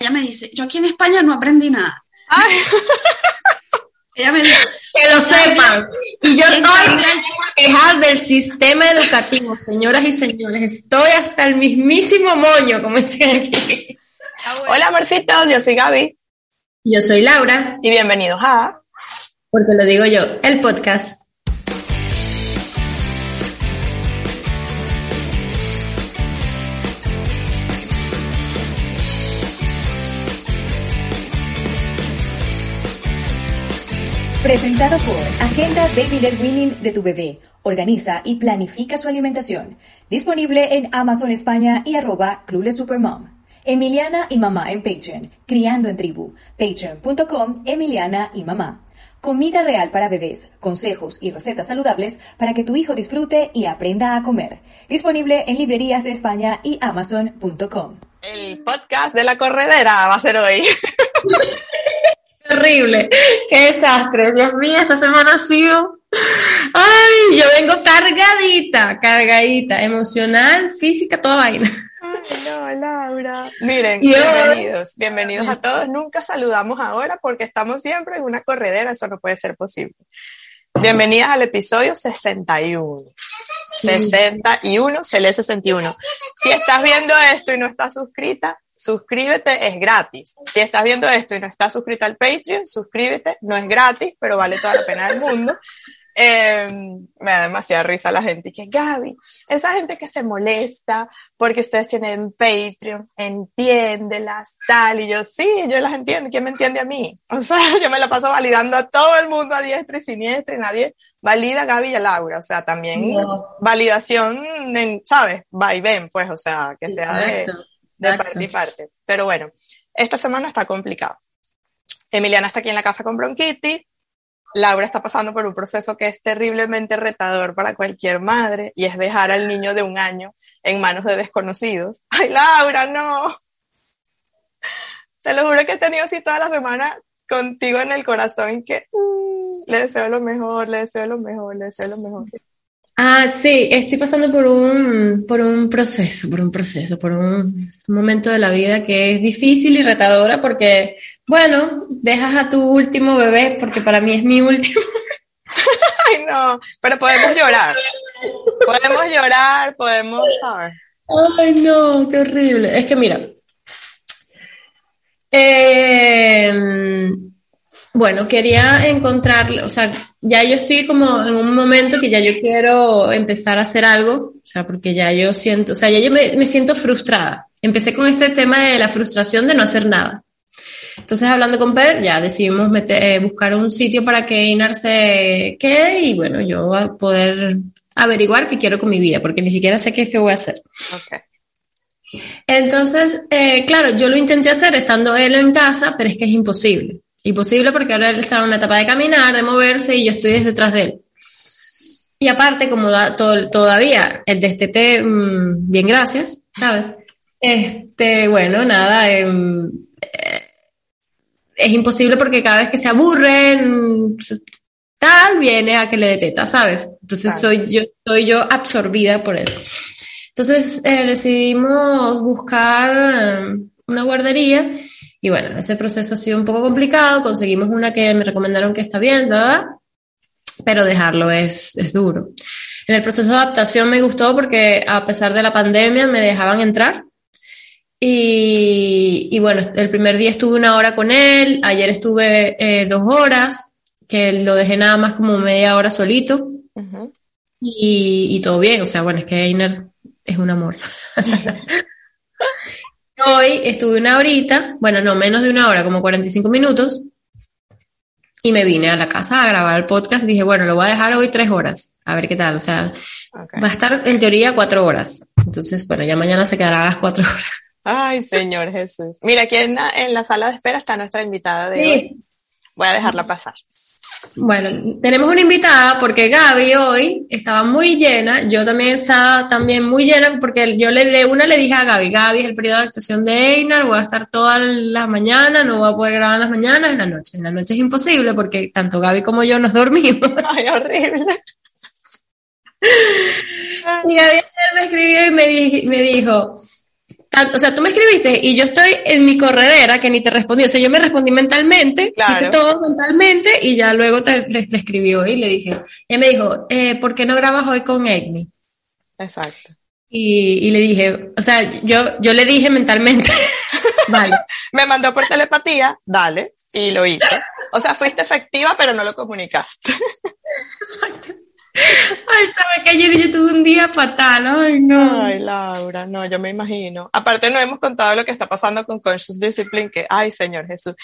Ella me dice, yo aquí en España no aprendí nada. Ella me dice, que lo sepan. Y yo estoy a quejar del sistema educativo, señoras y señores. Estoy hasta el mismísimo moño, como dicen aquí. Hola, amorcitos, yo soy Gaby. Yo soy Laura. Y bienvenidos a... Porque lo digo yo, el podcast. Presentado por Agenda Baby Led Winning de tu bebé. Organiza y planifica su alimentación. Disponible en Amazon España y arroba Club Supermom. Emiliana y Mamá en Patreon. Criando en Tribu. Patreon.com Emiliana y Mamá. Comida real para bebés, consejos y recetas saludables para que tu hijo disfrute y aprenda a comer. Disponible en librerías de España y Amazon.com. El podcast de la corredera va a ser hoy. Terrible, qué desastre. Dios mío, esta semana ha sido. Ay, yo vengo cargadita, cargadita, emocional, física, toda vaina. Ay, no, Laura. Miren, bienvenidos, bienvenidos a todos. Nunca saludamos ahora porque estamos siempre en una corredera, eso no puede ser posible. Bienvenidas al episodio 61. 61, se lee 61. Si estás viendo esto y no estás suscrita, suscríbete, es gratis. Si estás viendo esto y no estás suscrito al Patreon, suscríbete, no es gratis, pero vale toda la pena del mundo. Eh, me da demasiada risa la gente que Gaby, esa gente que se molesta porque ustedes tienen Patreon, entiéndelas, tal, y yo sí, yo las entiendo, ¿quién me entiende a mí? O sea, yo me la paso validando a todo el mundo a diestra y siniestra y nadie valida a Gaby y a Laura, o sea, también validación, en, ¿sabes? Va y ven, pues, o sea, que sea de, de parte y parte. Pero bueno, esta semana está complicado. Emiliana está aquí en la casa con bronquitis. Laura está pasando por un proceso que es terriblemente retador para cualquier madre y es dejar al niño de un año en manos de desconocidos. ¡Ay, Laura, no! Te lo juro que he tenido así toda la semana contigo en el corazón que mm, le deseo lo mejor, le deseo lo mejor, le deseo lo mejor. Ah, sí, estoy pasando por un, por un proceso, por un proceso, por un momento de la vida que es difícil y retadora porque, bueno, dejas a tu último bebé porque para mí es mi último. Ay, no, pero podemos llorar. Podemos llorar, podemos, ¿sabes? Ay, no, qué horrible. Es que mira, eh, bueno, quería encontrarle, o sea, ya yo estoy como en un momento que ya yo quiero empezar a hacer algo, o sea, porque ya yo siento, o sea, ya yo me, siento frustrada. Empecé con este tema de la frustración de no hacer nada. Entonces, hablando con Per, ya decidimos meter, eh, buscar un sitio para que Inar se quede y bueno, yo a poder averiguar qué quiero con mi vida, porque ni siquiera sé qué es que voy a hacer. Okay. Entonces, eh, claro, yo lo intenté hacer estando él en casa, pero es que es imposible. Imposible porque ahora él está en una etapa de caminar, de moverse y yo estoy detrás de él. Y aparte, como da, todavía el destete, mmm, bien gracias, ¿sabes? Este, bueno, nada, eh, es imposible porque cada vez que se aburren, tal, viene a que le dé teta, ¿sabes? Entonces soy yo, soy yo absorbida por él. Entonces eh, decidimos buscar una guardería y bueno, ese proceso ha sido un poco complicado, conseguimos una que me recomendaron que está bien, ¿verdad? Pero dejarlo es, es duro. En el proceso de adaptación me gustó porque a pesar de la pandemia me dejaban entrar. Y, y bueno, el primer día estuve una hora con él, ayer estuve eh, dos horas, que lo dejé nada más como media hora solito. y, y, todo bien, o sea, bueno, es que Einer es un amor. Hoy estuve una horita, bueno, no menos de una hora, como 45 minutos, y me vine a la casa a grabar el podcast. Dije, bueno, lo voy a dejar hoy tres horas, a ver qué tal. O sea, va a estar en teoría cuatro horas. Entonces, bueno, ya mañana se quedará a las cuatro horas. Ay, Señor Jesús. Mira, aquí en la, en la sala de espera está nuestra invitada de hoy. Voy a dejarla pasar. Bueno, tenemos una invitada porque Gaby hoy estaba muy llena, yo también estaba también muy llena porque yo le de una le dije a Gaby, Gaby es el periodo de adaptación de Einar, voy a estar todas las mañanas, no voy a poder grabar en las mañanas, en la noche. En la noche es imposible porque tanto Gaby como yo nos dormimos. Ay, horrible. y Gaby me escribió y me, me dijo, o sea, tú me escribiste y yo estoy en mi corredera que ni te respondí. O sea, yo me respondí mentalmente, hice todo mentalmente y ya luego te, le, escribió y le dije, ella me dijo, eh, ¿por qué no grabas hoy con Amy? Exacto. Y, y, le dije, o sea, yo, yo le dije mentalmente, vale. me mandó por telepatía, dale, y lo hice. O sea, fuiste efectiva, pero no lo comunicaste. Exacto. Ay, estaba que ayer yo tuve un día fatal, ay no. Ay, Laura, no, yo me imagino. Aparte no hemos contado lo que está pasando con Conscious Discipline, que, ay, Señor Jesús.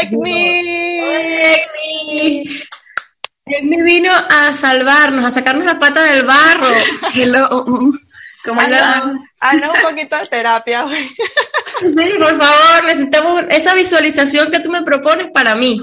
¡Egmi! ¡Egmi! Egmi vino a salvarnos, a sacarnos la pata del barro. Hello. ¿Cómo haznos, un poquito de terapia. Sí, por favor, necesitamos esa visualización que tú me propones para mí.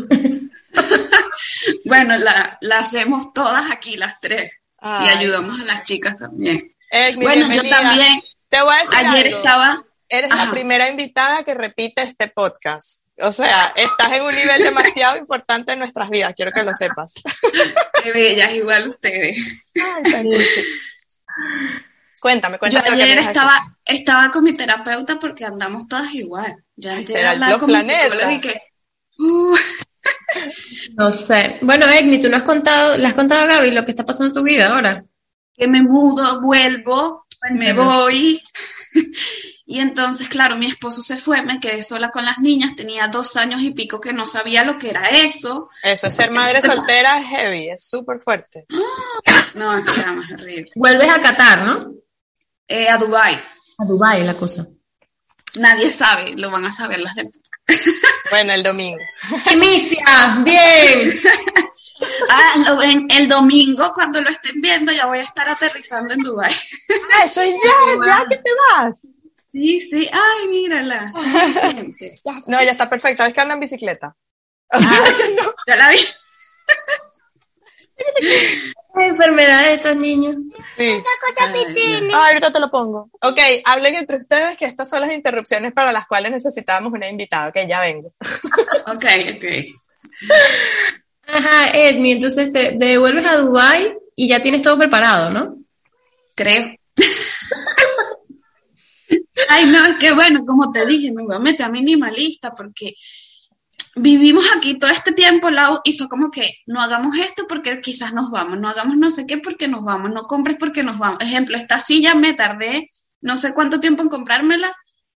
bueno, la, la, hacemos todas aquí, las tres. Y ayudamos a las chicas también. bueno, yo también. Te voy a decir Ayer estaba. Eres la primera invitada que repite este podcast. O sea, estás en un nivel demasiado importante en nuestras vidas, quiero que lo sepas. Qué bellas, igual ustedes. cuéntame, cuéntame. Yo ayer estaba, estaba con mi terapeuta porque andamos todas igual. Ya será el planeta. Y que, uh, no sé. Bueno, Egni, tú no has contado, le has contado a Gaby lo que está pasando en tu vida ahora. Que me mudo, vuelvo, me voy. Y entonces, claro, mi esposo se fue, me quedé sola con las niñas, tenía dos años y pico que no sabía lo que era eso. Eso es ser madre soltera, es heavy, es súper fuerte. No, chama, es horrible. Vuelves a Qatar, ¿no? Eh, a Dubai. A Dubai la cosa. Nadie sabe, lo van a saber las del Bueno, el domingo. Emicia, bien. Ah, lo ven el domingo cuando lo estén viendo, ya voy a estar aterrizando en Dubai. Ah, soy ya, ya que te vas. Sí, sí, ay, mírala. no, ya está perfecta, es que anda en bicicleta. Ah, ya la vi. enfermedades de estos niños. Sí. Ah, ahorita te lo pongo. Ok, hablen entre ustedes que estas son las interrupciones para las cuales necesitábamos una invitada. Ok, ya vengo. ok, ok. Ajá, Edmi, entonces te devuelves a Dubai y ya tienes todo preparado, ¿no? Creo. Ay, no, es que bueno, como te dije, me voy a meter a minimalista porque vivimos aquí todo este tiempo Lau, y fue como que no hagamos esto porque quizás nos vamos, no hagamos no sé qué porque nos vamos, no compres porque nos vamos. Ejemplo, esta silla me tardé no sé cuánto tiempo en comprármela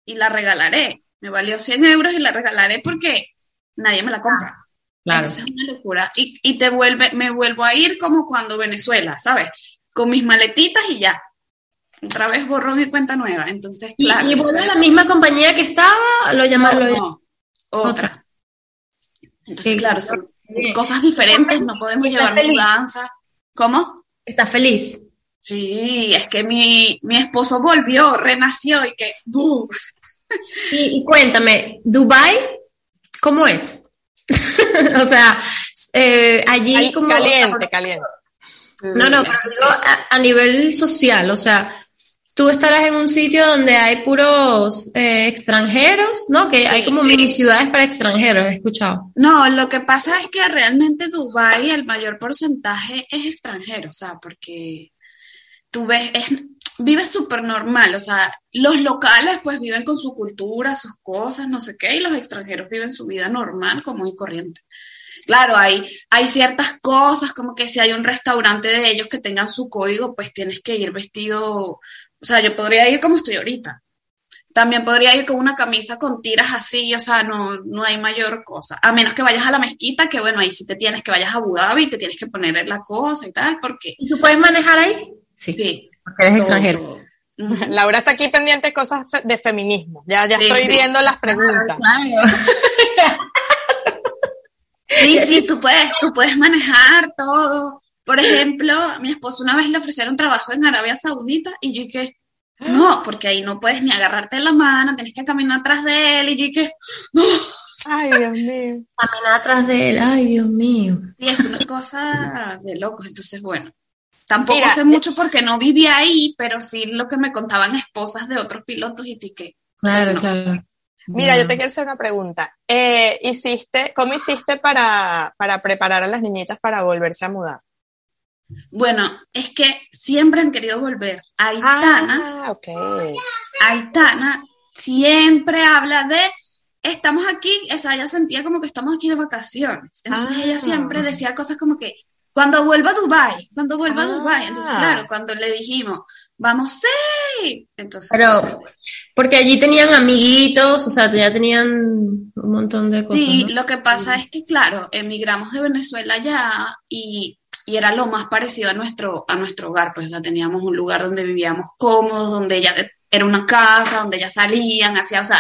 y la regalaré. Me valió 100 euros y la regalaré porque nadie me la compra. Claro. Entonces es una locura. Y, y te vuelve, me vuelvo a ir como cuando Venezuela, ¿sabes? Con mis maletitas y ya. Otra vez borró mi cuenta nueva. Entonces, claro. ¿Y, vuelve a la misma compañía que estaba? ¿Lo llamaron? No, otra. Entonces, claro, son cosas diferentes, no podemos llevar mudanza. ¿Cómo? ¿Estás feliz? Sí, es que mi, mi esposo volvió, renació y que... y, cuéntame, ¿Dubai cómo es? o sea, eh, allí como... Caliente, caliente. No, no, a, nivel social, o sea, tú estarás en un sitio donde hay puros eh, extranjeros, ¿no? Que hay como mini ciudades para extranjeros, he escuchado. No, lo que pasa es que realmente Dubái el mayor porcentaje es extranjero, o sea, porque tú ves, es, vive súper normal, o sea, los locales pues viven con su cultura, sus cosas, no sé qué, y los extranjeros viven su vida normal, como y corriente. Claro, hay, hay ciertas cosas, como que si hay un restaurante de ellos que tengan su código, pues tienes que ir vestido o sea, yo podría ir como estoy ahorita. También podría ir con una camisa con tiras así, o sea, no, no hay mayor cosa. A menos que vayas a la mezquita, que bueno, ahí sí te tienes que vayas a Abu Dhabi y te tienes que poner la cosa y tal, porque... ¿Y tú puedes manejar ahí? Sí. Porque eres extranjero. Laura está aquí pendiente de cosas de feminismo. Ya, ya estoy viendo las preguntas. sí, sí, tú puedes, tú puedes manejar todo. Por ejemplo, a mi esposo una vez le ofrecieron trabajo en Arabia Saudita y yo dije, No, porque ahí no puedes ni agarrarte la mano, tienes que caminar atrás de él y yo que, no. Ay, Dios mío. Caminar atrás de él, ay, Dios mío. Sí, es una cosa de locos, entonces bueno. Tampoco sé mucho porque no vivía ahí, pero sí lo que me contaban esposas de otros pilotos y que. Claro, claro. Mira, yo te quiero hacer una pregunta. Eh, ¿hiciste, ¿Cómo hiciste para, para preparar a las niñitas para volverse a mudar? Bueno, es que siempre han querido volver. Aitana, ah, ok. Aitana siempre habla de estamos aquí, o sea, ella sentía como que estamos aquí de vacaciones. Entonces ella Ah. siempre decía cosas como que cuando vuelva a Dubai, cuando vuelva a Ah. Dubai. Entonces, claro, cuando le dijimos, vamos, sí. Entonces, Pero, porque allí tenían amiguitos, o sea, ya tenían un montón de cosas. Sí, ¿no? lo que pasa es que, claro, emigramos de Venezuela ya y, y era lo más parecido a nuestro, a nuestro hogar, pues, o sea, teníamos un lugar donde vivíamos cómodos, donde ya era una casa, donde ya salían, hacía, o sea,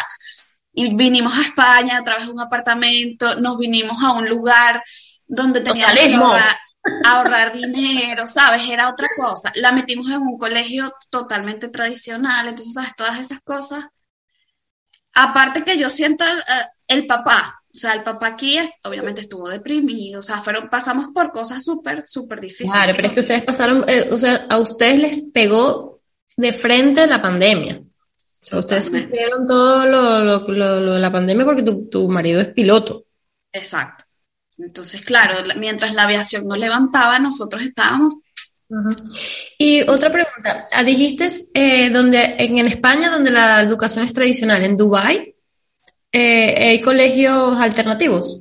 y vinimos a España, otra vez a un apartamento, nos vinimos a un lugar donde teníamos que ahorrar, ahorrar dinero, ¿sabes? Era otra cosa. La metimos en un colegio totalmente tradicional, entonces, ¿sabes? Todas esas cosas. Aparte que yo siento eh, el papá, sea, el papá aquí obviamente estuvo deprimido, o sea, fueron, pasamos por cosas súper, súper difíciles. Claro, pero es que ustedes pasaron, eh, o sea, a ustedes les pegó de frente la pandemia. O sea, ustedes sufrieron todo lo, lo- lo- lo de la pandemia porque tu, tu marido es piloto. Exacto. Entonces, claro, la- mientras la aviación no levantaba, nosotros estábamos, Y otra pregunta, ah, dijiste eh, donde en, en España donde la educación es tradicional, en Dubái eh, hay colegios alternativos.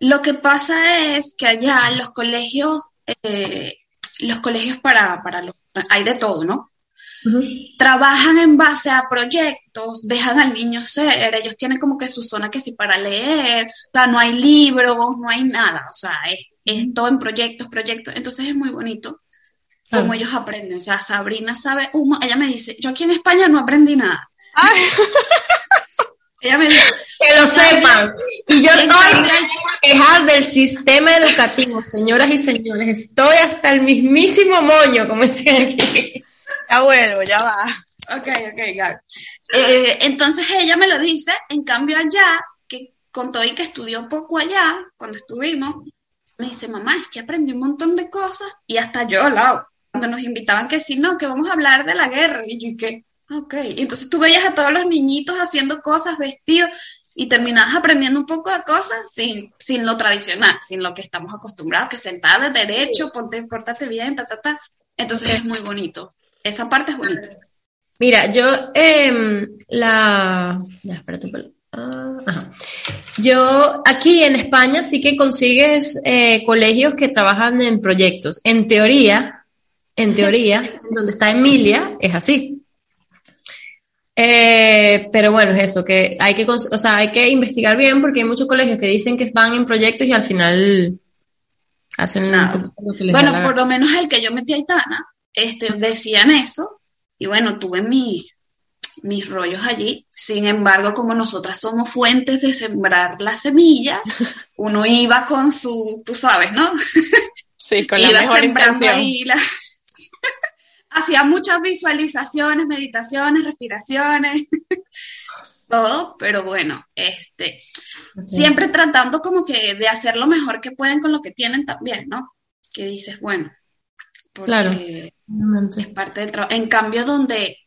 lo que pasa es que allá los colegios, eh, los colegios para, para los, hay de todo, ¿no? trabajan en base a proyectos, dejan al niño ser, ellos tienen como que su zona que sí para leer, o sea, no hay libros, no hay nada, o sea, es, es todo en proyectos, proyectos, entonces es muy bonito como Claro. ellos aprenden, o sea, Sabrina sabe, un mo- ella me dice, yo aquí en España no aprendí nada. Ella me dice, Que lo sepan. Y yo estoy quejar del sistema educativo, señoras y señores. Estoy hasta el mismísimo moño, como dicen aquí. Ya vuelvo, ya va. Ok, ok, ya. Eh, entonces ella me lo dice, en cambio allá, que con todo y que estudió poco allá, cuando estuvimos, me dice, mamá, es que aprendí un montón de cosas y hasta yo al lado. Cuando nos invitaban que sí, no, que vamos a hablar de la guerra. Y yo, ¿y qué? Ok. Entonces tú veías a todos los niñitos haciendo cosas, vestidos, y terminabas aprendiendo un poco de cosas sin, sin lo tradicional, sin lo que estamos acostumbrados, que sentada de derecho, ponte, pórtate bien, ta, ta, ta. Entonces es muy bonito. Esa parte es bonita. Mira, yo, em, la... Ya, espérate. pero- ah, ajá. Yo, aquí en España sí que consigues eh, colegios que trabajan en proyectos. En teoría, en teoría, donde está Emilia, es así. Eh, pero bueno, es eso, que hay que, o sea, hay que investigar bien porque hay muchos colegios que dicen que van en proyectos y al final hacen Nada. Bueno, la por lo menos el que yo metí a Aitana, este, decían eso, y bueno, tuve mi- mis rollos allí. Sin embargo, como nosotras somos fuentes de sembrar la semilla, uno iba con su, tú sabes, ¿no? Sí, con la iba mejor sembrando intención. ahí la- Hacía muchas visualizaciones, meditaciones, respiraciones, todo, pero bueno, este, siempre tratando como que de hacer lo mejor que pueden con lo que tienen también, ¿no? Que dices, bueno, porque Claro. es parte del trabajo. En cambio, donde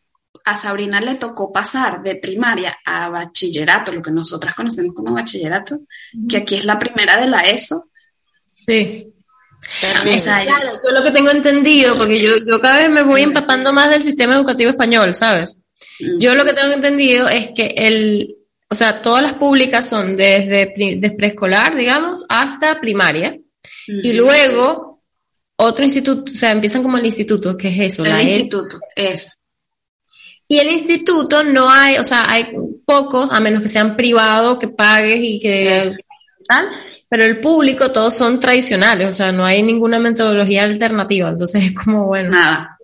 a Sabrina le tocó pasar de primaria a bachillerato, lo que nosotras conocemos como bachillerato, que aquí es la primera de la ESO. Sí. Terrible. O sea, Claro, yo lo que tengo entendido, porque yo, yo cada vez me voy empapando más del sistema educativo español, ¿sabes? mm, Yo lo que tengo entendido es que el, o sea, todas las públicas son desde pri- de preescolar, digamos, hasta primaria, y ujú. luego otro instituto, o sea, empiezan como el instituto, que es eso, el la E- instituto es. Y el instituto no hay, o sea, hay pocos, a menos que sean privados, que pagues y que Eso. tal, pero el público todos son tradicionales, o sea, no hay ninguna metodología alternativa, entonces es como, bueno. Nada.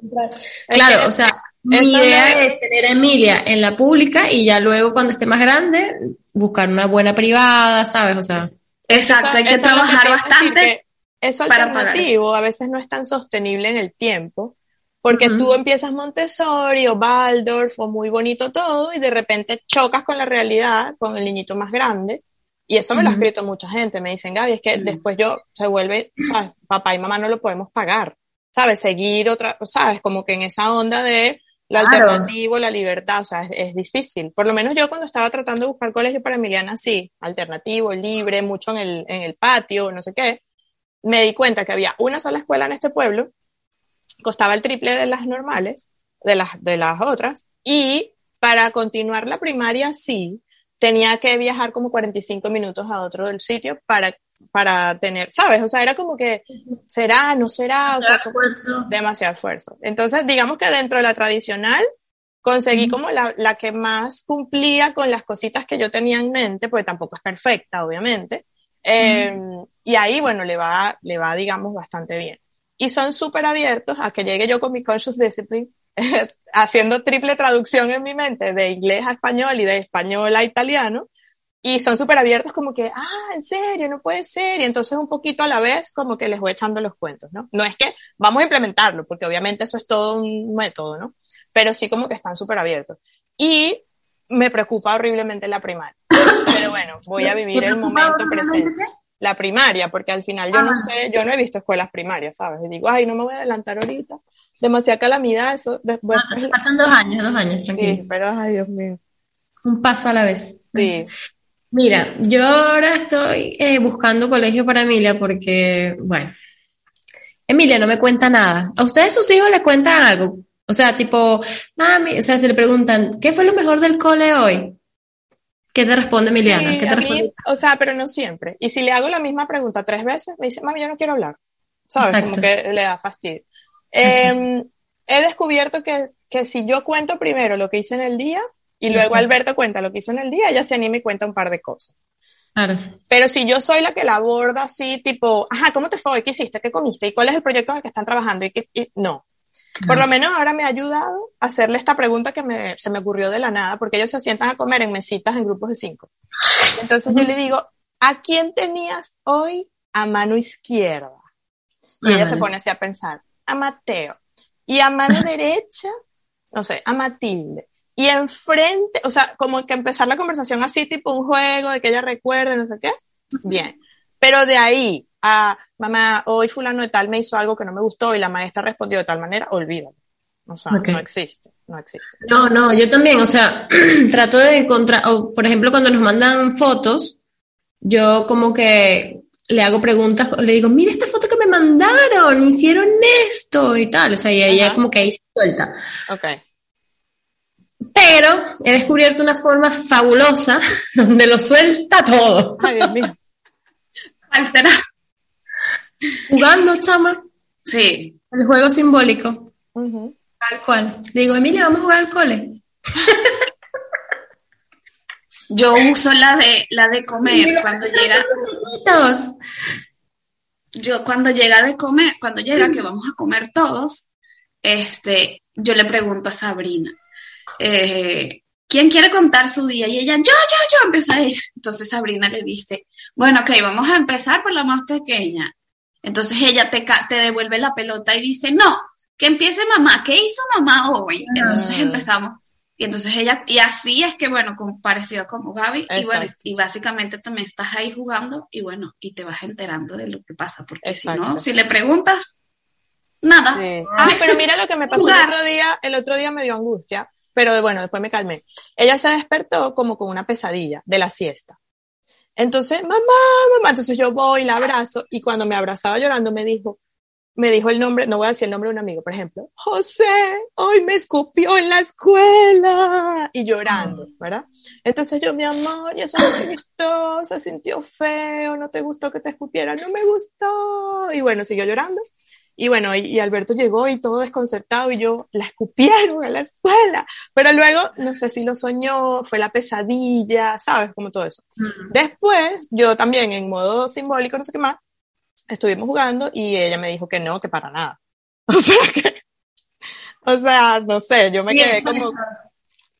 Claro, o sea, eso mi idea es tener a Emilia en la pública y ya luego cuando esté más grande buscar una buena privada, ¿sabes? O sea, Exacto, Eso- hay que trabajar bastante. Eso para alternativo a veces no es tan sostenible en el tiempo, porque tú empiezas Montessori o Waldorf o muy bonito todo y de repente chocas con la realidad, con el niñito más grande. Y eso me lo ha escrito mucha gente. Me dicen, Gaby, es que después yo se vuelve, ¿sabes? Papá y mamá no lo podemos pagar. ¿Sabes? Seguir otra, ¿sabes? Como que en esa onda de lo alternativo, la libertad, o sea, es, difícil. Por lo menos yo cuando estaba tratando de buscar colegio para Emiliana, sí, alternativo, libre, mucho en el, en el patio, no sé qué, me di cuenta que había una sola escuela en este pueblo costaba el triple de las normales, de las, de las otras, y para continuar la primaria sí, tenía que viajar como 45 minutos a otro del sitio para, para tener, ¿sabes? O sea, era como que, ¿será? ¿No será? o sea, demasiado esfuerzo. Entonces, digamos que dentro de la tradicional, conseguí como la, la, que más cumplía con las cositas que yo tenía en mente, porque tampoco es perfecta, obviamente. Em, y ahí, bueno, le va, le va, digamos, bastante bien y son súper abiertos a que llegue yo con mi conscious discipline, haciendo triple traducción en mi mente de inglés a español y de español a italiano, y son súper abiertos como que, ah, en serio, no puede ser, y entonces un poquito a la vez como que les voy echando los cuentos, ¿no? No es que vamos a implementarlo, porque obviamente eso es todo un método, ¿no? Pero sí como que están súper abiertos. Y me preocupa horriblemente la primaria. Pero bueno, voy a vivir el momento presente la primaria, porque al final yo no ah. sé, yo no he visto escuelas primarias, ¿sabes? Y digo, ay, no me voy a adelantar ahorita. Demasiada calamidad, eso. Después, no, faltan dos años, dos años, tranquilo. Sí, pero ay, Dios mío. Un paso a la vez. Sí. Mira, yo ahora estoy eh, buscando colegio para Emilia porque, bueno, Emilia no me cuenta nada. ¿A ustedes sus hijos les cuentan algo? O sea, tipo, mami, o sea, se le preguntan, ¿qué fue lo mejor del cole hoy? ¿Qué te responde Emiliana? ¿Qué te responde? o sea, pero no siempre. Y si le hago la misma pregunta tres veces, me dice, mami, yo no quiero hablar. ¿Sabes? Como que le da fastidio. Eh, he descubierto que, que si yo cuento primero lo que hice en el día y luego Alberto cuenta lo que hizo en el día, ella se anima y cuenta un par de cosas. Claro. Pero si yo soy la que la aborda así, tipo, ajá, ¿cómo te fue? ¿Qué hiciste? ¿Qué comiste? ¿Y cuál es el proyecto en el que están trabajando? Y, y no. Por lo menos ahora me ha ayudado a hacerle esta pregunta que me, se me ocurrió de la nada, porque ellos se sientan a comer en mesitas en grupos de cinco. Entonces yo le digo, ¿a quién tenías hoy a mano izquierda? Y ella se pone así a pensar, a Mateo. Y a mano derecha, no sé, a Matilde. Y enfrente, o sea, como que empezar la conversación así, tipo un juego de que ella recuerde, no sé qué. Bien. Pero de ahí a mamá, hoy fulano de tal me hizo algo que no me gustó y la maestra respondió de tal manera, olvídalo. O sea, no existe, no existe. No, no, yo también, o sea, trato de encontrar, o por ejemplo, cuando nos mandan fotos, yo como que le hago preguntas, le digo, mira esta foto que me mandaron, hicieron esto y tal, o sea, y ella como que ahí suelta. Ok. Pero he descubierto una forma fabulosa donde lo suelta todo. Ay, Dios mío. ¿Cuál será? Jugando, chama. Sí. El juego simbólico. Tal cual. Le digo, Emilia, vamos a jugar al cole. Yo uso la de la de comer cuando llega. Yo cuando llega de comer, cuando llega que vamos a comer todos, este, yo le pregunto a Sabrina, eh, ¿quién quiere contar su día? Y ella, yo, yo, yo, empieza a ir. Entonces Sabrina le dice, bueno, ok, vamos a empezar por la más pequeña. Entonces ella te, te devuelve la pelota y dice, no, que empiece mamá, ¿qué hizo mamá hoy? Entonces empezamos. Y entonces ella, y así es que, bueno, con, parecido como Gaby, y bueno, y básicamente también estás ahí jugando y bueno, y te vas enterando de lo que pasa, porque si no, si le preguntas, nada. Ah, pero mira lo que me pasó el otro día, el otro día me dio angustia, pero bueno, después me calmé. Ella se despertó como con una pesadilla de la siesta. Entonces, mamá, mamá, entonces yo voy, la abrazo y cuando me abrazaba llorando me dijo, me dijo el nombre, no voy a decir el nombre de un amigo, por ejemplo, José, hoy me escupió en la escuela y llorando. ¿verdad? Entonces yo, mi amor, y eso no te gustó, se sintió feo, no te gustó que te escupiera, no me gustó. Y bueno, siguió llorando. Y bueno, y, Alberto llegó y todo desconcertado y yo, la escupieron en la escuela. Pero luego, no sé si lo soñó, fue la pesadilla, ¿sabes? Como todo eso. Después, yo también en modo simbólico, no sé qué más, estuvimos jugando y ella me dijo que no, que para nada. O sea, que, o sea, no sé, yo me quedé como,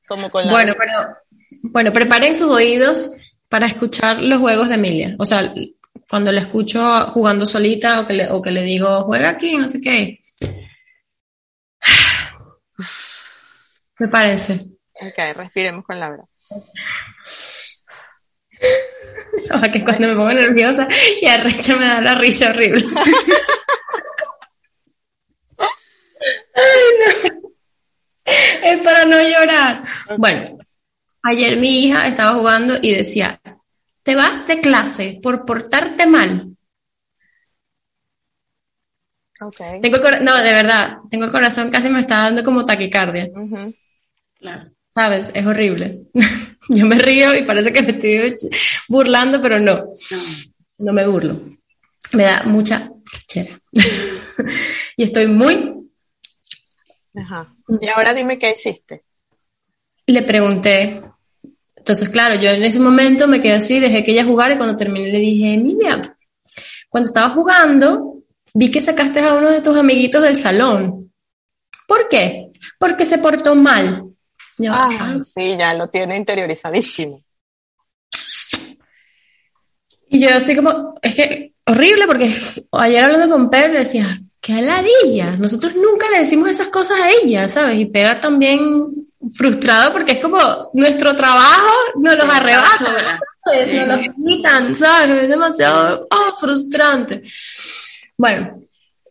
como con la... Bueno, pero, bueno, preparen sus oídos para escuchar los juegos de Emilia. O sea, cuando la escucho jugando solita o que le, o que le digo, juega aquí, no sé qué. Me parece. Ok, respiremos con Laura. O que cuando me pongo nerviosa y arrecha me da la risa horrible. Ay, no. Es para no llorar. Bueno, ayer mi hija estaba jugando y decía, te vas de clase por portarte mal. Okay. Tengo el no, de verdad, tengo el corazón casi me está dando como taquicardia. Claro. ¿Sabes? Es horrible. Yo me río y parece que me estoy burlando, pero no. No. No me burlo. Me da mucha rechera. y estoy muy... Ajá. Y ahora dime qué hiciste. Le pregunté. Entonces, claro, yo en ese momento me quedé así, dejé que ella jugara y cuando terminé le dije, Emilia, cuando estaba jugando, vi que sacaste a uno de tus amiguitos del salón. ¿Por qué? Porque se portó mal. Ah, "Ah". sí, ya lo tiene interiorizadísimo. Y yo así como, es que horrible porque ayer hablando con Pedro le decía, qué aladilla, nosotros nunca le decimos esas cosas a ella, ¿sabes? Y pega también frustrado porque es como nuestro trabajo nos los arrebatan. Sí, nos los quitan, ¿sabes? Es demasiado ah, frustrante. Bueno,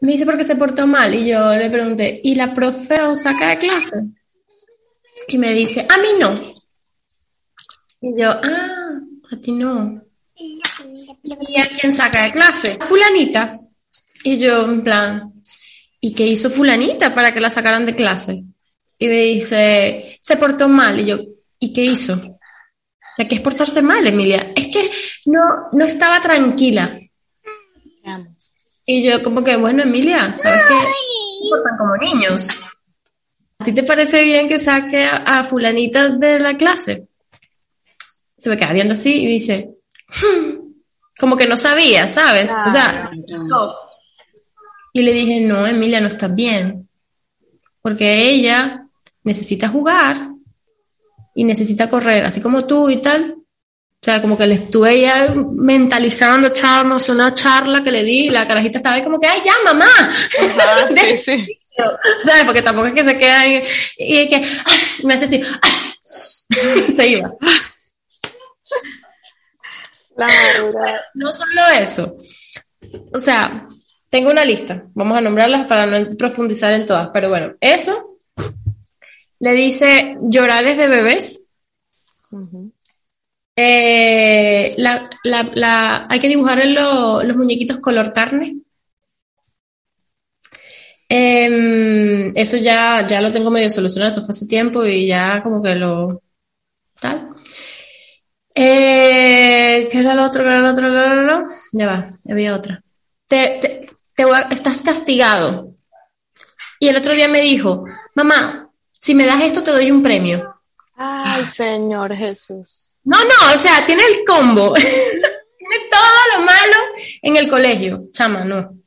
me dice porque se portó mal y yo le pregunté, ¿y la profe os saca de clase? Y me dice, a mí no. Y yo, ah, a ti no. ¿Y a quién saca de clase? A fulanita. Y yo, en plan, ¿y qué hizo fulanita para que la sacaran de clase? Y me dice, se portó mal. Y yo, ¿y qué hizo? O sea, ¿qué es portarse mal, Emilia? Es que no, no estaba tranquila. Y yo como que, bueno, Emilia, ¿sabes qué? Se portan como niños. ¿A ti te parece bien que saque a, a fulanita de la clase? Se me queda viendo así y dice, "Hmm", como que no sabía, ¿sabes? O sea, no. y le dije, no, Emilia, no estás bien. Porque ella necesita jugar y necesita correr, así como tú y tal. O sea, como que le estuve ya mentalizando, echamos una charla que le di y la carajita estaba ahí como que, ¡ay, ya, mamá! Ajá, sí, sí. ¿Sabes? Porque tampoco es que se queda en, y que ¡ay! me hace así, ¡ay! se iba. Laura. No solo eso. O sea, tengo una lista. Vamos a nombrarlas para no profundizar en todas. Pero bueno, eso le dice llorales de bebés. Eh, la, la, la, hay que dibujar lo- los muñequitos color carne. Em, eso ya, ya lo tengo medio solucionado, eso fue hace tiempo y ya como que lo... Tal. Eh, ¿Qué era lo otro? ¿Qué era lo otro? Ya va, había otra. Te, te- te voy a- estás castigado. Y el otro día me dijo, mamá, si me das esto te doy un premio. Ay, Señor Jesús. No, no, o sea, tiene el combo. tiene todo lo malo en el colegio. Chama, no.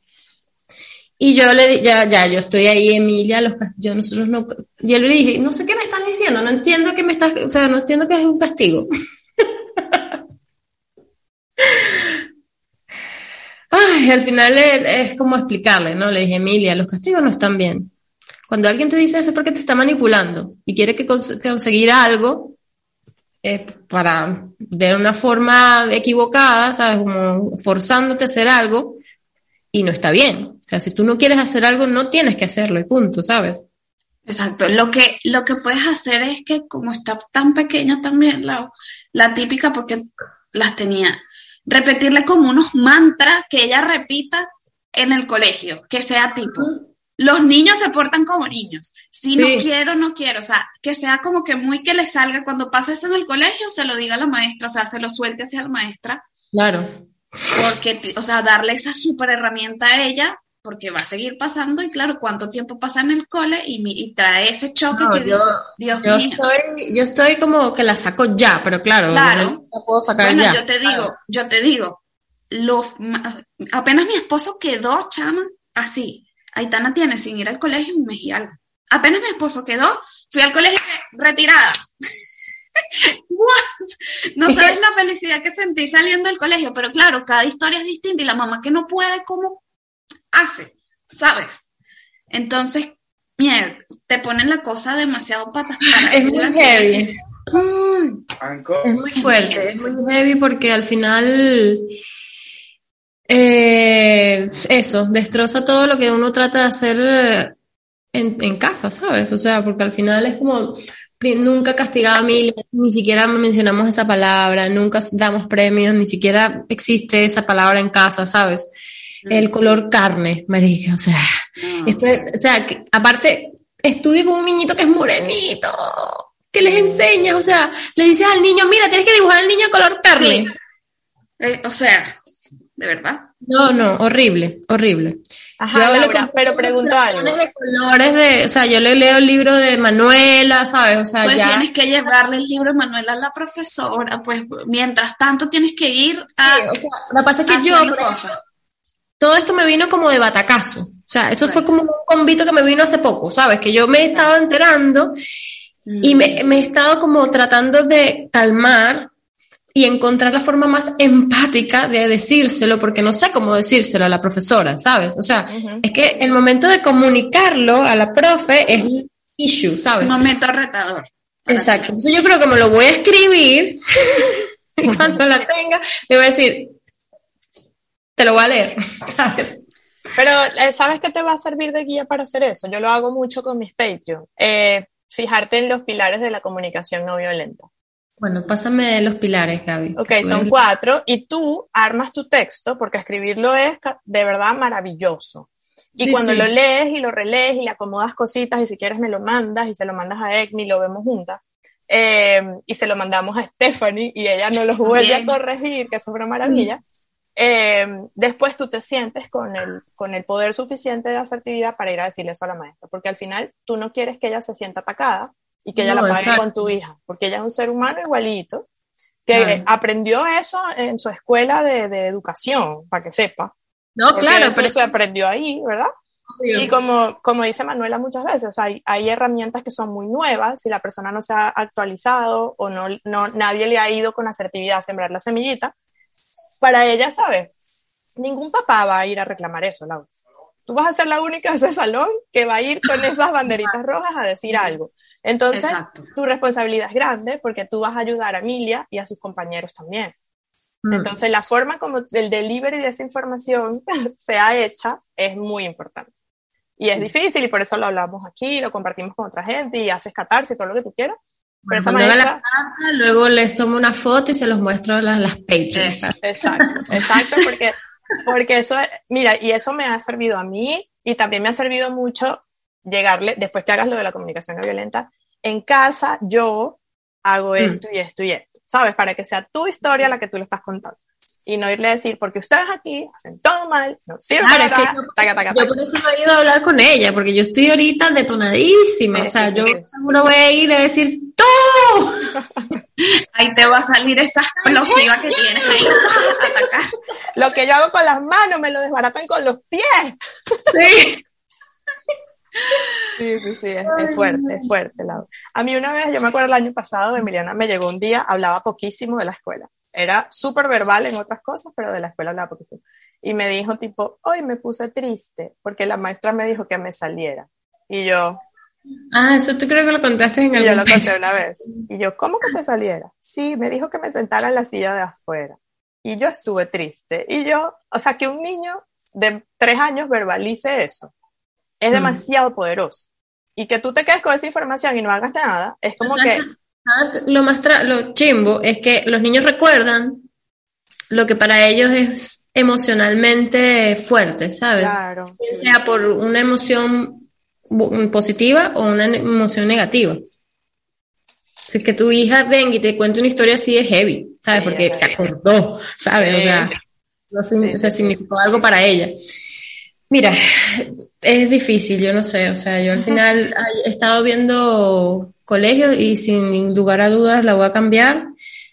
Y yo le ya, ya, yo estoy ahí, Emilia, los yo nosotros no, yo le dije, no sé qué me estás diciendo, no entiendo que me estás, o sea, no entiendo que es un castigo. Ay, al final es, como explicarle, ¿no? Le dije, Emilia, los castigos no están bien. Cuando alguien te dice eso es porque te está manipulando y quiere que cons- conseguir algo para de una forma equivocada, ¿sabes? Como forzándote a hacer algo y no está bien. O sea, si tú no quieres hacer algo, no tienes que hacerlo y punto, ¿sabes? Exacto. Lo que, lo que puedes hacer es que como está tan pequeña también, la, la típica, porque las tenía, repetirle como unos mantras que ella repita en el colegio, que sea tipo, los niños se portan como niños. Si Sí. no quiero, no quiero. O sea, que sea como que muy que le salga cuando pase eso en el colegio, se lo diga a la maestra, o sea, se lo suelte hacia la maestra, Claro. Porque, o sea, darle esa super herramienta a ella, porque va a seguir pasando y claro, cuánto tiempo pasa en el cole y, y trae ese choque No, que yo- dices, Dios Yo mío. estoy, yo estoy como que la saco ya, pero claro, Claro. no la puedo sacar Bueno, ya. yo te digo, yo te digo, lo, apenas mi esposo quedó, chama, así. Aitana tiene sin ir al colegio un mes y algo. Apenas mi esposo quedó, fui al colegio retirada. What? No sabes la felicidad que sentí saliendo del colegio, pero claro, cada historia es distinta y la mamá que no puede, ¿cómo hace? ¿Sabes? Entonces, mierda, te ponen la cosa demasiado patas para Es muy heavy. Es muy fuerte, es muy heavy porque al final eh, eso, destroza todo lo que uno trata de hacer eh, en, en casa, ¿sabes? O sea, porque al final es como, nunca castigaba a mí, ni siquiera mencionamos esa palabra, nunca damos premios, ni siquiera existe esa palabra en casa, ¿sabes? El color carne, marica, o sea, esto o sea, que, aparte, estudio con un niñito que es morenito, que les enseñas, o sea, le dices al niño, mira, tienes que dibujar al niño color carne. Eh, o sea, de verdad. No, no, horrible, horrible. Ajá, Laura, pero pregunto algo. De colores de, o sea, yo le leo el libro de Manuela, ¿sabes? O sea, pues ya. tienes que llevarle el libro de Manuela a la profesora, pues mientras tanto tienes que ir a. Sí, o sea, lo que pasa es que yo, todo esto me vino como de batacazo. O sea, eso fue como un convito que me vino hace poco, ¿sabes? Que yo me he estado enterando y me, me he estado como tratando de calmar y encontrar la forma más empática de decírselo, porque no sé cómo decírselo a la profesora, ¿sabes? O sea, es que el momento de comunicarlo a la profe es el issue, ¿sabes? Un momento retador. Exacto. Entonces yo creo que me lo voy a escribir y cuando la tenga le voy a decir, te lo voy a leer, ¿sabes? Pero, eh, ¿sabes qué te va a servir de guía para hacer eso? Yo lo hago mucho con mis Patreon. Eh, fijarte en los pilares de la comunicación no violenta. Bueno, pásame los pilares, Gaby. Ok, son cuatro y tú armas tu texto porque escribirlo es de verdad maravilloso. Y Sí, cuando sí. lo lees y lo relees y le acomodas cositas y si quieres me lo mandas y se lo mandas a Egmi y lo vemos juntas. eh, y se lo mandamos a Stephanie y ella nos lo vuelve a corregir, que es una maravilla. Eh, después tú te sientes con el, con el poder suficiente de asertividad para ir a decirle eso a la maestra, porque al final tú no quieres que ella se sienta atacada y que ella No, la pague exacto. con tu hija, porque ella es un ser humano igualito, que Claro. aprendió eso en su escuela de, de educación, para que sepa. No, Porque claro, eso pero se aprendió ahí, ¿verdad? Y como, como dice Manuela muchas veces, hay, hay herramientas que son muy nuevas, si la persona no se ha actualizado o no, no, nadie le ha ido con asertividad a sembrar la semillita, para ella, ¿sabes? Ningún papá va a ir a reclamar eso, Laura. Tú vas a ser la única de ese salón que va a ir con esas banderitas rojas a decir algo. Entonces, Exacto. tu responsabilidad es grande porque tú vas a ayudar a Emilia y a sus compañeros también. Mm. Entonces, la forma como el delivery de esa información sea hecha es muy importante. Y es difícil y por eso lo hablamos aquí, lo compartimos con otra gente y haces catarse y todo lo que tú quieras. Pero esa la carta, luego les tomo una foto y se los muestro a las, las. Eso. exacto, exacto, porque, porque eso, es- mira, y eso me ha servido a mí y también me ha servido mucho llegarle, después que hagas lo de la comunicación no violenta, en casa yo hago esto y esto y esto, ¿sabes? Para que sea tu historia la que tú le estás contando. Y no irle a decir, porque ustedes aquí hacen todo mal, no sirven Claro, para yo, taca, taca, yo taca. por eso no he ido a hablar con ella, porque yo estoy ahorita detonadísima. Sí, o sea, sí, yo sí. seguro voy a ir a decir, ¡tú! Ahí te va a salir esa explosiva que tienes ahí. Atacar. Lo que yo hago con las manos me lo desbaratan con los pies. Sí. Sí, sí, sí, es, es fuerte, es fuerte. Laura. A mí una vez, yo me acuerdo el año pasado, Emiliana me llegó un día, hablaba poquísimo de la escuela. Era súper verbal en otras cosas, pero de la escuela hablaba poquísimo. Y me dijo tipo, hoy me puse triste porque la maestra me dijo que me saliera. Y yo, Ah, eso tú creo que lo contaste en y yo lo conté una vez. Y yo, ¿cómo que te saliera? Sí, me dijo que me sentara en la silla de afuera. Y yo estuve triste. Y yo, o sea, que un niño de tres años verbalice eso es Mm. demasiado poderoso. Y que tú te quedes con esa información y no hagas nada, es como que, ¿Sabes? Lo más tra- lo chimbo es que los niños recuerdan lo que para ellos es emocionalmente fuerte, ¿sabes? claro, sea por una emoción positiva o una emoción negativa. Si es que tu hija venga y te cuente una historia así es heavy, ¿sabes? Porque se acordó, ¿sabes? O sea, no o sea, significó algo para ella. Mira, es difícil, yo no sé, o sea, yo al final he estado viendo colegios y sin lugar a dudas la voy a cambiar.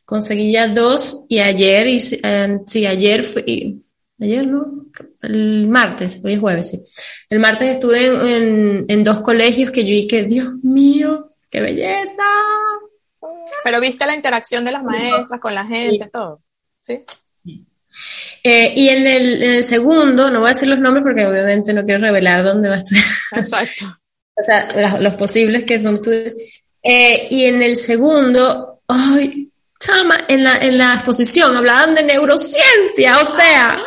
Conseguí ya dos y ayer, hice- eh, sí, ayer fui, ayer no, el martes, hoy es jueves, sí. El martes estuve en, en, en dos colegios que yo dije, Dios mío, qué belleza. pero viste la interacción de las maestras con la gente, todo. ¿Sí? Eh, y en el, en el segundo, no voy a decir los nombres porque obviamente no quiero revelar dónde va a estar. Exacto. O sea, los posibles que no tú... Eh, y en el segundo, ay, chama, en la, en la exposición hablaban de neurociencia, o sea,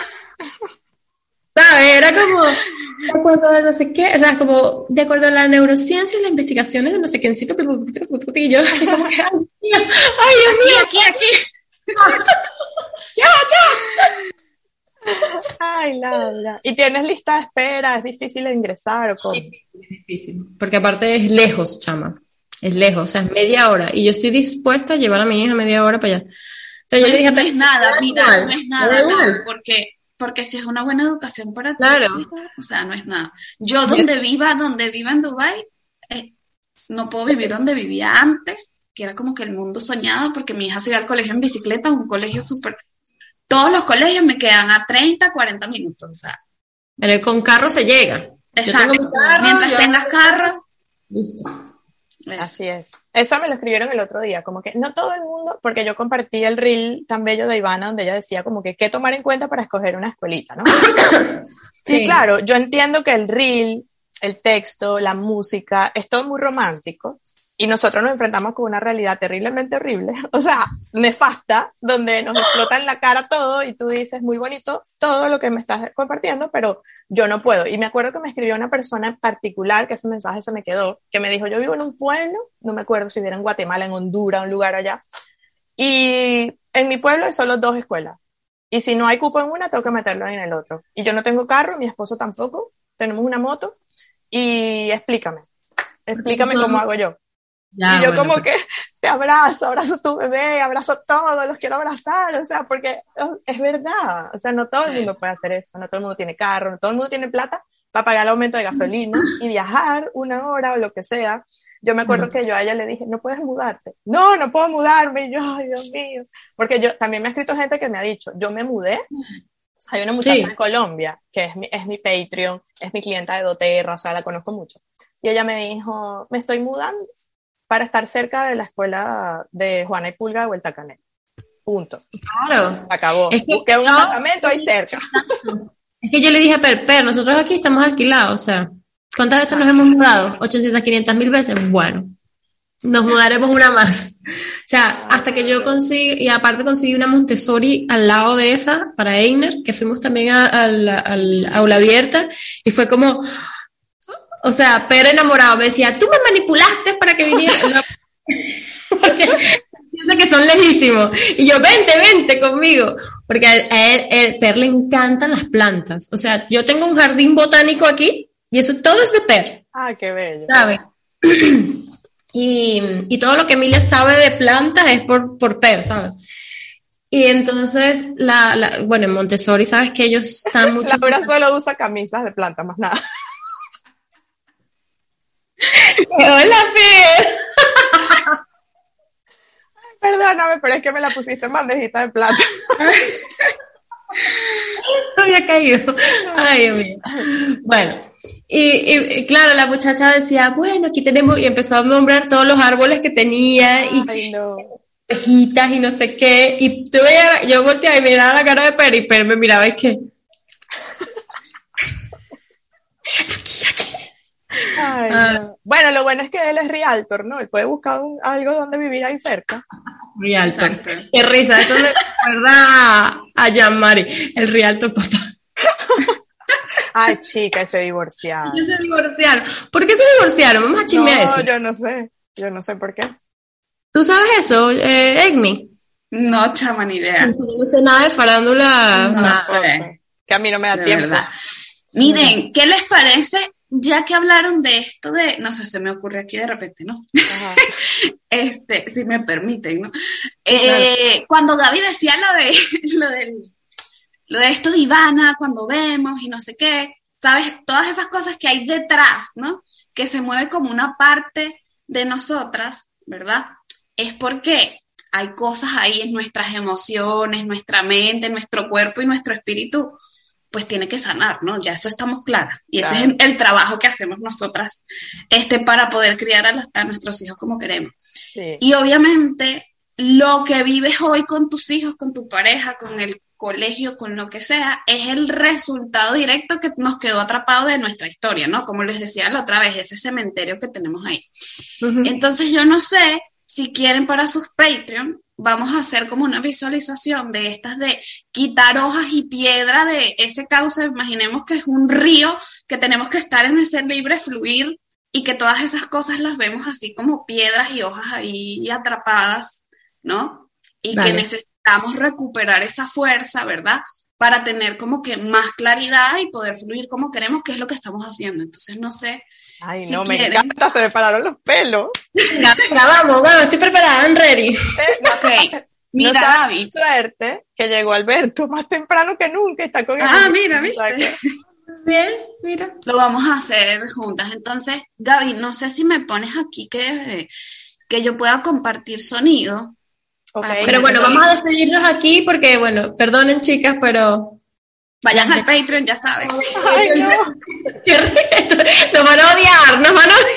¿sabes? Era como, de acuerdo a no sé qué, o sea, como de acuerdo a la neurociencia y las investigaciones de no sé qué, y yo así como que, ay, Dios mío, ay, Dios mío, aquí, aquí. Ya, ya. Ay, Laura. ¿Y tienes lista de espera? ¿Es difícil de ingresar o cómo? Es difícil, porque aparte es lejos, chama. Es lejos, o sea, es media hora. Y yo estoy dispuesta a llevar a mi hija media hora para allá. O sea, yo le dije, no es nada, mira, no es nada, porque porque si es una buena educación para ti, o sea, no es nada. Yo donde viva, donde viva en Dubai, eh, no puedo vivir donde vivía antes, que era como que el mundo soñado, porque mi hija se iba al colegio en bicicleta, un colegio súper... Todos los colegios me quedan a 30, 40 minutos, o sea. Pero con carro se llega. Exacto. Mientras tengas carro. Listo. Así es. Eso me lo escribieron el otro día, como que no todo el mundo, porque yo compartí el reel tan bello de Ivana donde ella decía como que qué tomar en cuenta para escoger una escuelita, ¿no? sí. claro, yo entiendo que el reel, el texto, la música, es todo muy romántico, y nosotros nos enfrentamos con una realidad terriblemente horrible, o sea, nefasta, donde nos explota en la cara todo y tú dices, muy bonito todo lo que me estás compartiendo, pero yo no puedo. Y me acuerdo que me escribió una persona en particular, que ese mensaje se me quedó, que me dijo, yo vivo en un pueblo, no me acuerdo si viera en Guatemala, en Honduras, un lugar allá, y en mi pueblo hay solo dos escuelas. Y si no hay cupo en una, tengo que meterlo en el otro. Y yo no tengo carro, mi esposo tampoco, tenemos una moto, y explícame, explícame cómo hago yo y yo como que te abrazo, abrazo tu bebé, abrazo todo, los quiero abrazar, o sea, porque oh, es verdad, o sea, no todo el mundo puede hacer eso, no todo el mundo tiene carro, no todo el mundo tiene plata para pagar el aumento de gasolina y viajar una hora o lo que sea. Yo me acuerdo que yo a ella le dije, no puedes mudarte. No, no puedo mudarme. Y yo, ay, Dios mío. Porque yo, también me ha escrito gente que me ha dicho, yo me mudé. Hay una muchacha en Colombia que es mi, es mi Patreon, es mi clienta de doTERRA, o sea, la conozco mucho. Y ella me dijo, me estoy mudando para estar cerca de la escuela de Juana y Pulga de Vuelta Canel. Punto. Claro. Acabó. Es que Busqué un apartamento ahí cerca. Es que yo le dije a Per, nosotros aquí estamos alquilados, o sea, ¿cuántas veces nos hemos mudado? 800, 500 mil veces. Bueno, nos mudaremos una más. O sea, hasta que yo consigo, y aparte conseguí una Montessori al lado de esa para Einer, que fuimos también al aula abierta, y fue como, o sea, pero enamorado me decía, tú me manipulaste para que viniera. porque piensa que son lejísimos. Y yo, vente, vente conmigo. Porque a él, Per le encantan las plantas. O sea, yo tengo un jardín botánico aquí y eso todo es de Per. Ah, qué bello. ¿Sabe? Y, y, todo lo que Emilia sabe de plantas es por, por Per, ¿sabes? Y entonces, la, la, bueno, en Montessori, ¿sabes que ellos están mucho... Laura solo usa camisas de planta, más nada. Hola, Fer. Perdóname, pero es que me la pusiste en bandejita de plata. había caído. Ay, Dios mío. Bueno, y, claro, la muchacha decía, bueno, aquí tenemos, y empezó a nombrar todos los árboles que tenía, y Ay, no. y no sé qué, y tuve, yo volteaba y miraba la cara de Per, y Per me miraba y que... aquí, aquí. Ah. Bueno, lo bueno es que él es realtor, ¿no? Él puede buscar algo donde vivir ahí cerca. Realtor. Qué risa, eso me recuerda a Jean-Marie, el realtor papá. Ay, chica, se divorciaron. Se divorciaron. ¿Por qué se divorciaron? Vamos a chismear eso. No, yo no sé. Yo no sé por qué. ¿Tú sabes eso, eh, Egmi? No, chama, ni idea. No sé nada de farándula. No, sé. Que a mí no me da tiempo. Miren, ¿qué les parece ya que hablaron de esto de, no sé, se me ocurre aquí de repente, ¿no? este, si me permiten, ¿no? Eh, cuando David decía lo de, lo del, lo de esto de Ivana, cuando vemos y no sé qué, ¿sabes? Todas esas cosas que hay detrás, ¿no? Que se mueve como una parte de nosotras, ¿verdad? Es porque hay cosas ahí en nuestras emociones, nuestra mente, nuestro cuerpo y nuestro espíritu pues tiene que sanar, ¿no? Ya eso estamos claras. Y ese es el, trabajo que hacemos nosotras este, para poder criar a, nuestros hijos como queremos. Y obviamente lo que vives hoy con tus hijos, con tu pareja, con el colegio, con lo que sea, es el resultado directo que nos quedó atrapado de nuestra historia, ¿no? Como les decía la otra vez, ese cementerio que tenemos ahí. Entonces yo no sé si quieren para sus Patreon, vamos a hacer como una visualización de estas de quitar hojas y piedra de ese cauce, imaginemos que es un río, que tenemos que estar en ese libre fluir y que todas esas cosas las vemos así como piedras y hojas ahí atrapadas, ¿no? Y que necesitamos recuperar esa fuerza, ¿verdad? Para tener como que más claridad y poder fluir como queremos, que es lo que estamos haciendo. Entonces, no sé. Ay, no, me encanta, se me pararon los pelos. Venga, vamos, vamos, estoy preparada, I'm ready. Eh, ok. Mira, Gaby. Suerte que llegó Alberto más temprano que nunca. Está con Ah, mira, ¿viste? Bien, mira. Lo vamos a hacer juntas. Entonces, Gaby, no sé si me pones aquí que, que yo pueda compartir sonido. Okay. Pero bueno, vamos a despedirnos aquí porque, bueno, perdonen chicas, pero... Vayan al Patreon, ya saben. Ay, no. nos van a odiar, nos van a odiar.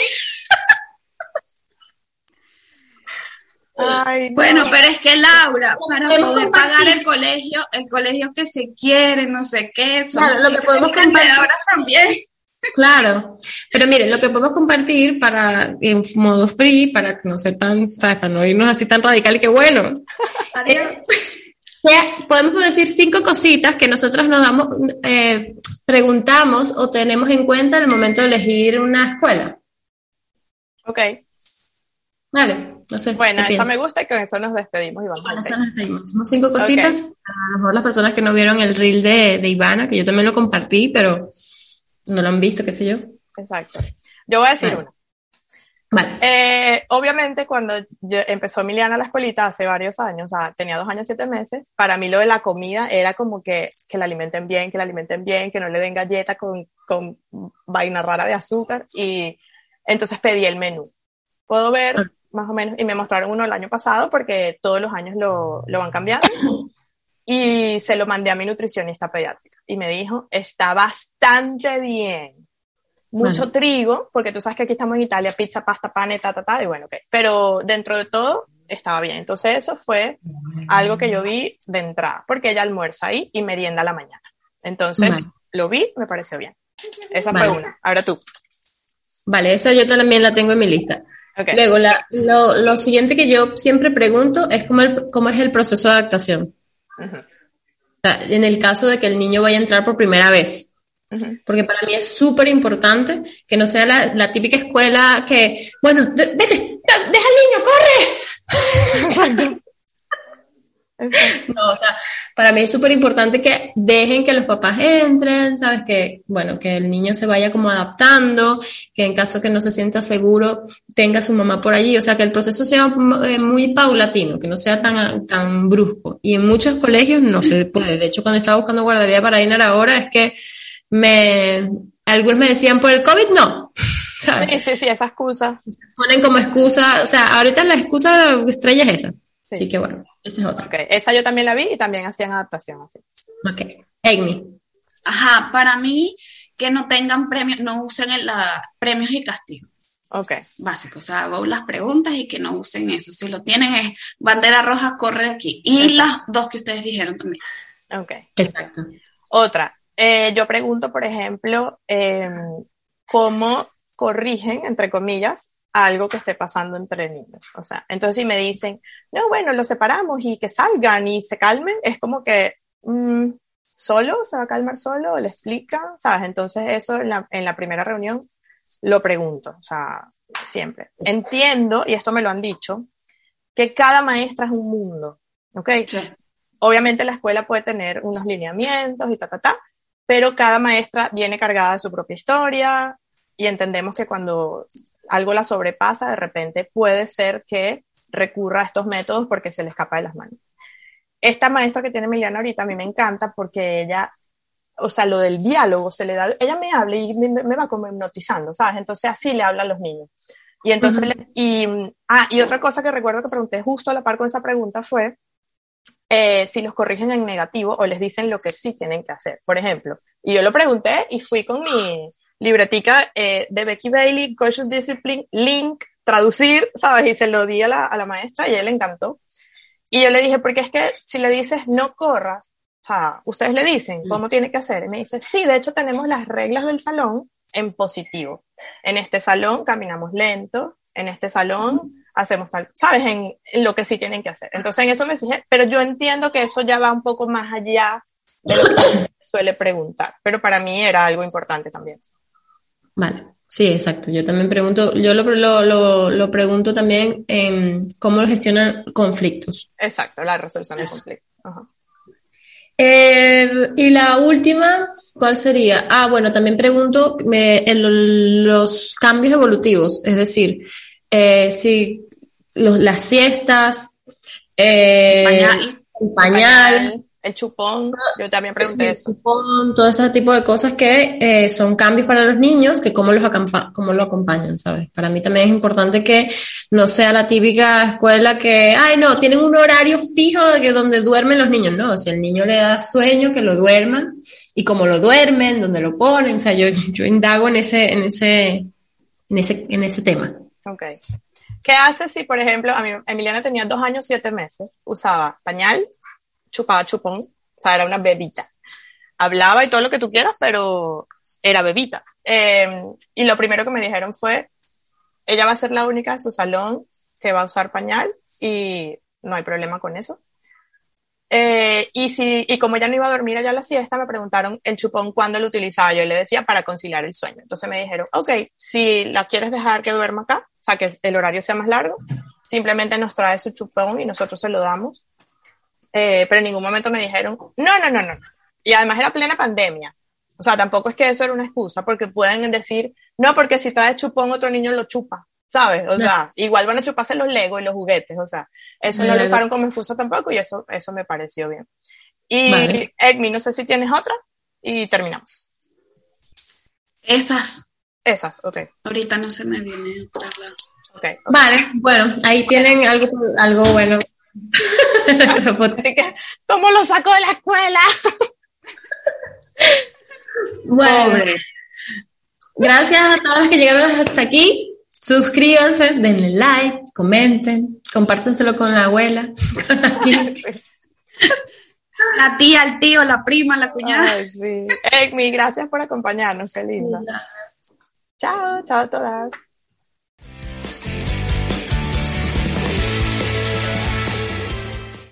Bueno, pero es que Laura, para poder pagar el colegio, el colegio que se quiere, no sé qué, claro, lo que podemos compartir ahora también. Claro, pero miren, lo que podemos compartir para en modo free, para no ser tan, ¿sabes? para no irnos así tan radical y que bueno. Adiós. podemos decir cinco cositas que nosotros nos damos, eh, preguntamos o tenemos en cuenta en el momento de elegir una escuela. Ok. Vale. No sé, bueno, esa me gusta y con eso nos despedimos. Vamos con eso nos despedimos. Cinco cositas. A lo mejor las personas que no vieron el reel de, de Ivana, que yo también lo compartí, pero no lo han visto, qué sé yo. Exacto. Yo voy a decir una. Vale. Eh, obviamente, cuando empezó Emiliana la escuelita hace varios años, o sea, tenía dos años, siete meses, para mí lo de la comida era como que, que la alimenten bien, que la alimenten bien, que no le den galleta con, con vaina rara de azúcar. Y entonces pedí el menú. Puedo ver más o menos, y me mostraron uno el año pasado porque todos los años lo, lo van cambiando. Y se lo mandé a mi nutricionista pediátrica y me dijo, está bastante bien. Mucho trigo, porque tú sabes que aquí estamos en Italia, pizza, pasta, pan, ta, ta, ta, y bueno, ok. Pero dentro de todo estaba bien. Entonces eso fue algo que yo vi de entrada, porque ella almuerza ahí y merienda a la mañana. Entonces lo vi, me pareció bien. Esa fue una. Ahora tú. Vale, esa yo también la tengo en mi lista. Luego, lo, lo, siguiente que yo siempre pregunto es cómo, el, cómo es el proceso de adaptación. en el caso de que el niño vaya a entrar por primera vez. Porque para mí es súper importante que no sea la, la, típica escuela que, bueno, vete, deja al niño, corre. No, o sea, para mí es súper importante que dejen que los papás entren, ¿sabes? Que, bueno, que el niño se vaya como adaptando, que en caso que no se sienta seguro, tenga su mamá por allí, o sea, que el proceso sea eh, muy paulatino, que no sea tan, tan brusco. Y en muchos colegios no se puede. De hecho, cuando estaba buscando guardería para Inar ahora, es que me, algunos me decían por el COVID, no. Sí, sí, sí, esa excusa. Ponen como excusa, o sea, ahorita la excusa estrella es esa. Así que bueno, esa es otra. Okay. Esa yo también la vi y también hacían adaptación así. Ok. Amy. Ajá, para mí que no tengan premios, no usen el, la, premios y castigos. Ok. Básico, o sea, hago las preguntas y que no usen eso. Si lo tienen es bandera roja, corre de aquí. Y las dos que ustedes dijeron también. Ok. Exacto. Otra, eh, yo pregunto, por ejemplo, eh, cómo corrigen, entre comillas, algo que esté pasando entre niños. O sea, entonces si me dicen, no, bueno, los separamos y que salgan y se calmen, es como que, mm, solo, se va a calmar solo, le explican, ¿sabes? Entonces eso en la, en la primera reunión lo pregunto, o sea, siempre. Entiendo, y esto me lo han dicho, que cada maestra es un mundo, ¿ok? Obviamente la escuela puede tener unos lineamientos y ta, ta, ta, pero cada maestra viene cargada de su propia historia y entendemos que cuando algo la sobrepasa, de repente puede ser que recurra a estos métodos porque se le escapa de las manos. Esta maestra que tiene Emiliana ahorita a mí me encanta porque ella, o sea, lo del diálogo se le da, ella me habla y me, va como hipnotizando, ¿sabes? Entonces así le habla a los niños. Y entonces, y, ah, y otra cosa que recuerdo que pregunté justo a la par con esa pregunta fue eh, si los corrigen en negativo o les dicen lo que sí tienen que hacer. Por ejemplo, y yo lo pregunté y fui con mi, libretica eh, de Becky Bailey, Conscious Discipline, link, traducir, ¿sabes? Y se lo di a la, a la maestra y a él le encantó. Y yo le dije, porque es que si le dices no corras, O sea, ustedes le dicen cómo tiene que hacer. Y me dice, sí, de hecho tenemos las reglas del salón en positivo. En este salón caminamos lento, en este salón hacemos tal, sabes, en, lo que sí tienen que hacer. Entonces en eso me fijé, pero yo entiendo que eso ya va un poco más allá de lo que se suele preguntar, pero para mí era algo importante también. Vale. Sí, exacto. Yo también pregunto, yo lo, lo, lo, pregunto también en cómo gestionan conflictos. Exacto, la resolución de conflictos. Eh, y la última, ¿cuál sería? Ah, bueno, también pregunto me, los cambios evolutivos, es decir, eh, si los, las siestas, eh, el pañal, el chupón, yo también pregunté eso. El chupón, todo ese tipo de cosas que eh, son cambios para los niños, que cómo, los cómo lo acompañan, ¿sabes? Para mí también es importante que no sea la típica escuela que, ay, no, tienen un horario fijo de que donde duermen los niños. No, si el niño le da sueño, que lo duerman, y cómo lo duermen, donde lo ponen, o sea, yo, yo indago en ese, en ese, en ese, en ese tema. Ok. ¿Qué haces si, por ejemplo, a mí, Emiliana tenía dos años, siete meses, usaba pañal, chupaba chupón, o sea, era una bebita. Hablaba y todo lo que tú quieras, pero era bebita. Em, y lo primero que me dijeron fue, ella va a ser la única de su salón que va a usar pañal y no hay problema con eso. Eh, y, si, y como ella no iba a dormir allá a la siesta, me preguntaron el chupón cuándo lo utilizaba. Yo le decía para conciliar el sueño. Entonces me dijeron, ok, si la quieres dejar que duerma acá, o sea, que el horario sea más largo, simplemente nos trae su chupón y nosotros se lo damos. Eh, pero en ningún momento me dijeron, no, no, no, no. Y además era plena pandemia. O sea, tampoco es que eso era una excusa, porque pueden decir, no, porque si trae chupón otro niño lo chupa. ¿sabes? O sea, igual van a chuparse los legos y los juguetes, o sea, eso no lo usaron como excusa tampoco y eso, eso me pareció bien. Y vale. no sé si tienes otra y terminamos. Esas. Esas, ok. Ahorita no se me viene otra. Okay, Vale, bueno, ahí tienen algo, algo bueno. ¿Cómo lo sacó de la escuela? bueno, gracias a todas las que llegaron hasta aquí. Suscríbanse, denle like, comenten, compártenselo con la abuela, con la tía. La tía, el tío, la prima, la cuñada. Ay, sí. Gracias por acompañarnos, qué linda. Chao, chao a todas.